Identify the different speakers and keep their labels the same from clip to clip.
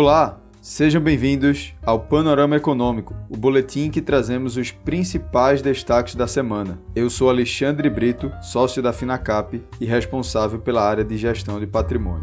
Speaker 1: Olá, sejam bem-vindos ao Panorama Econômico, o boletim que trazemos os principais destaques da semana. Eu sou Alexandre Brito, sócio da Finacap e responsável pela área de gestão de patrimônio.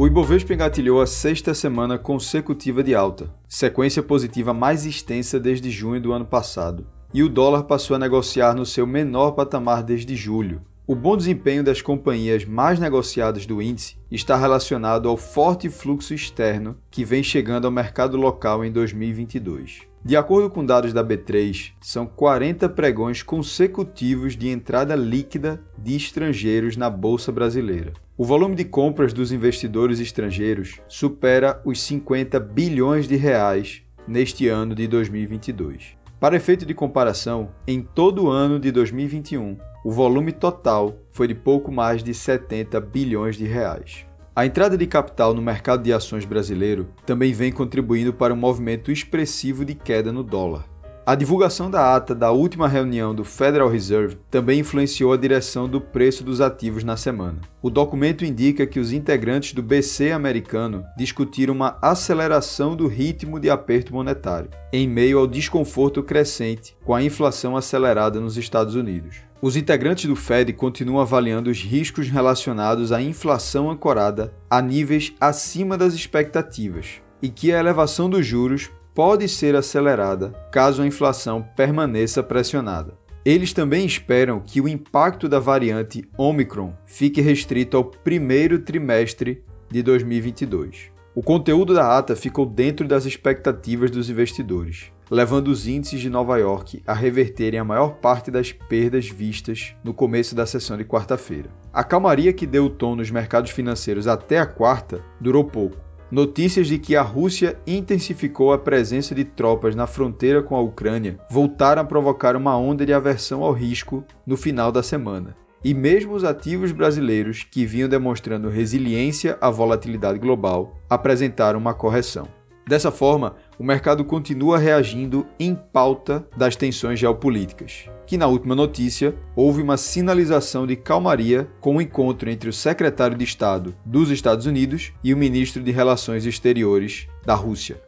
Speaker 1: O Ibovespa engatilhou a sexta semana consecutiva de alta, sequência positiva mais extensa desde junho do ano passado, e o dólar passou a negociar no seu menor patamar desde julho. O bom desempenho das companhias mais negociadas do índice está relacionado ao forte fluxo externo que vem chegando ao mercado local em 2022. De acordo com dados da B3, são 40 pregões consecutivos de entrada líquida de estrangeiros na bolsa brasileira. O volume de compras dos investidores estrangeiros supera os 50 bilhões de reais neste ano de 2022. Para efeito de comparação, em todo o ano de 2021, o volume total foi de pouco mais de 70 bilhões de reais. A entrada de capital no mercado de ações brasileiro também vem contribuindo para um movimento expressivo de queda no dólar. A divulgação da ata da última reunião do Federal Reserve também influenciou a direção do preço dos ativos na semana. O documento indica que os integrantes do BC americano discutiram uma aceleração do ritmo de aperto monetário, em meio ao desconforto crescente com a inflação acelerada nos Estados Unidos. Os integrantes do Fed continuam avaliando os riscos relacionados à inflação ancorada a níveis acima das expectativas e que a elevação dos juros pode ser acelerada caso a inflação permaneça pressionada. Eles também esperam que o impacto da variante Omicron fique restrito ao primeiro trimestre de 2022. O conteúdo da ata ficou dentro das expectativas dos investidores, levando os índices de Nova York a reverterem a maior parte das perdas vistas no começo da sessão de quarta-feira. A calmaria que deu o tom nos mercados financeiros até a quarta durou pouco Notícias de que a Rússia intensificou a presença de tropas na fronteira com a Ucrânia voltaram a provocar uma onda de aversão ao risco no final da semana. E mesmo os ativos brasileiros, que vinham demonstrando resiliência à volatilidade global, apresentaram uma correção. Dessa forma, o mercado continua reagindo em pauta das tensões geopolíticas, que na última notícia houve uma sinalização de calmaria com o encontro entre o secretário de Estado dos Estados Unidos e o ministro de Relações Exteriores da Rússia.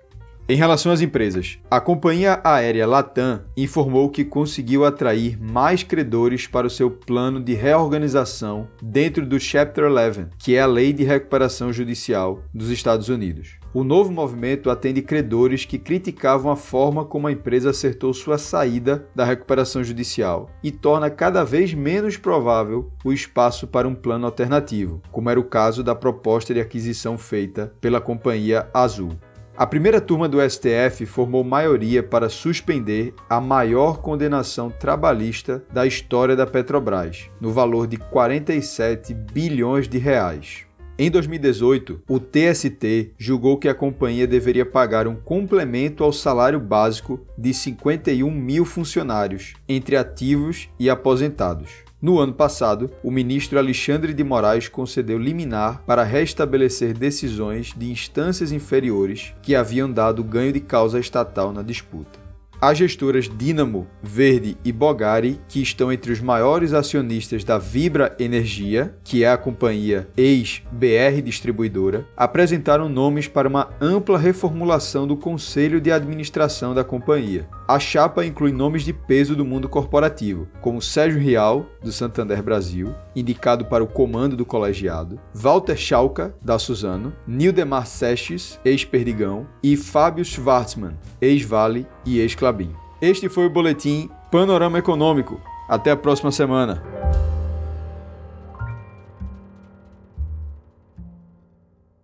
Speaker 1: Em relação às empresas, a companhia aérea Latam informou que conseguiu atrair mais credores para o seu plano de reorganização dentro do Chapter 11, que é a lei de recuperação judicial dos Estados Unidos. O novo movimento atende credores que criticavam a forma como a empresa acertou sua saída da recuperação judicial e torna cada vez menos provável o espaço para um plano alternativo, como era o caso da proposta de aquisição feita pela companhia Azul. A primeira turma do STF formou maioria para suspender a maior condenação trabalhista da história da Petrobras, no valor de 47 bilhões de reais. Em 2018, o TST julgou que a companhia deveria pagar um complemento ao salário básico de 51 mil funcionários, entre ativos e aposentados. No ano passado, o ministro Alexandre de Moraes concedeu liminar para restabelecer decisões de instâncias inferiores que haviam dado ganho de causa estatal na disputa. As gestoras Dynamo, Verde e Bogari, que estão entre os maiores acionistas da Vibra Energia, que é a companhia ex-BR Distribuidora, apresentaram nomes para uma ampla reformulação do conselho de administração da companhia. A chapa inclui nomes de peso do mundo corporativo, como Sérgio Rial, do Santander Brasil, indicado para o comando do colegiado, Walter Schalka, da Suzano, Nildemar Sesches, ex-Perdigão, e Fábio Schwartzmann, ex-Vale e ex-Clabin. Este foi o boletim Panorama Econômico. Até a próxima semana.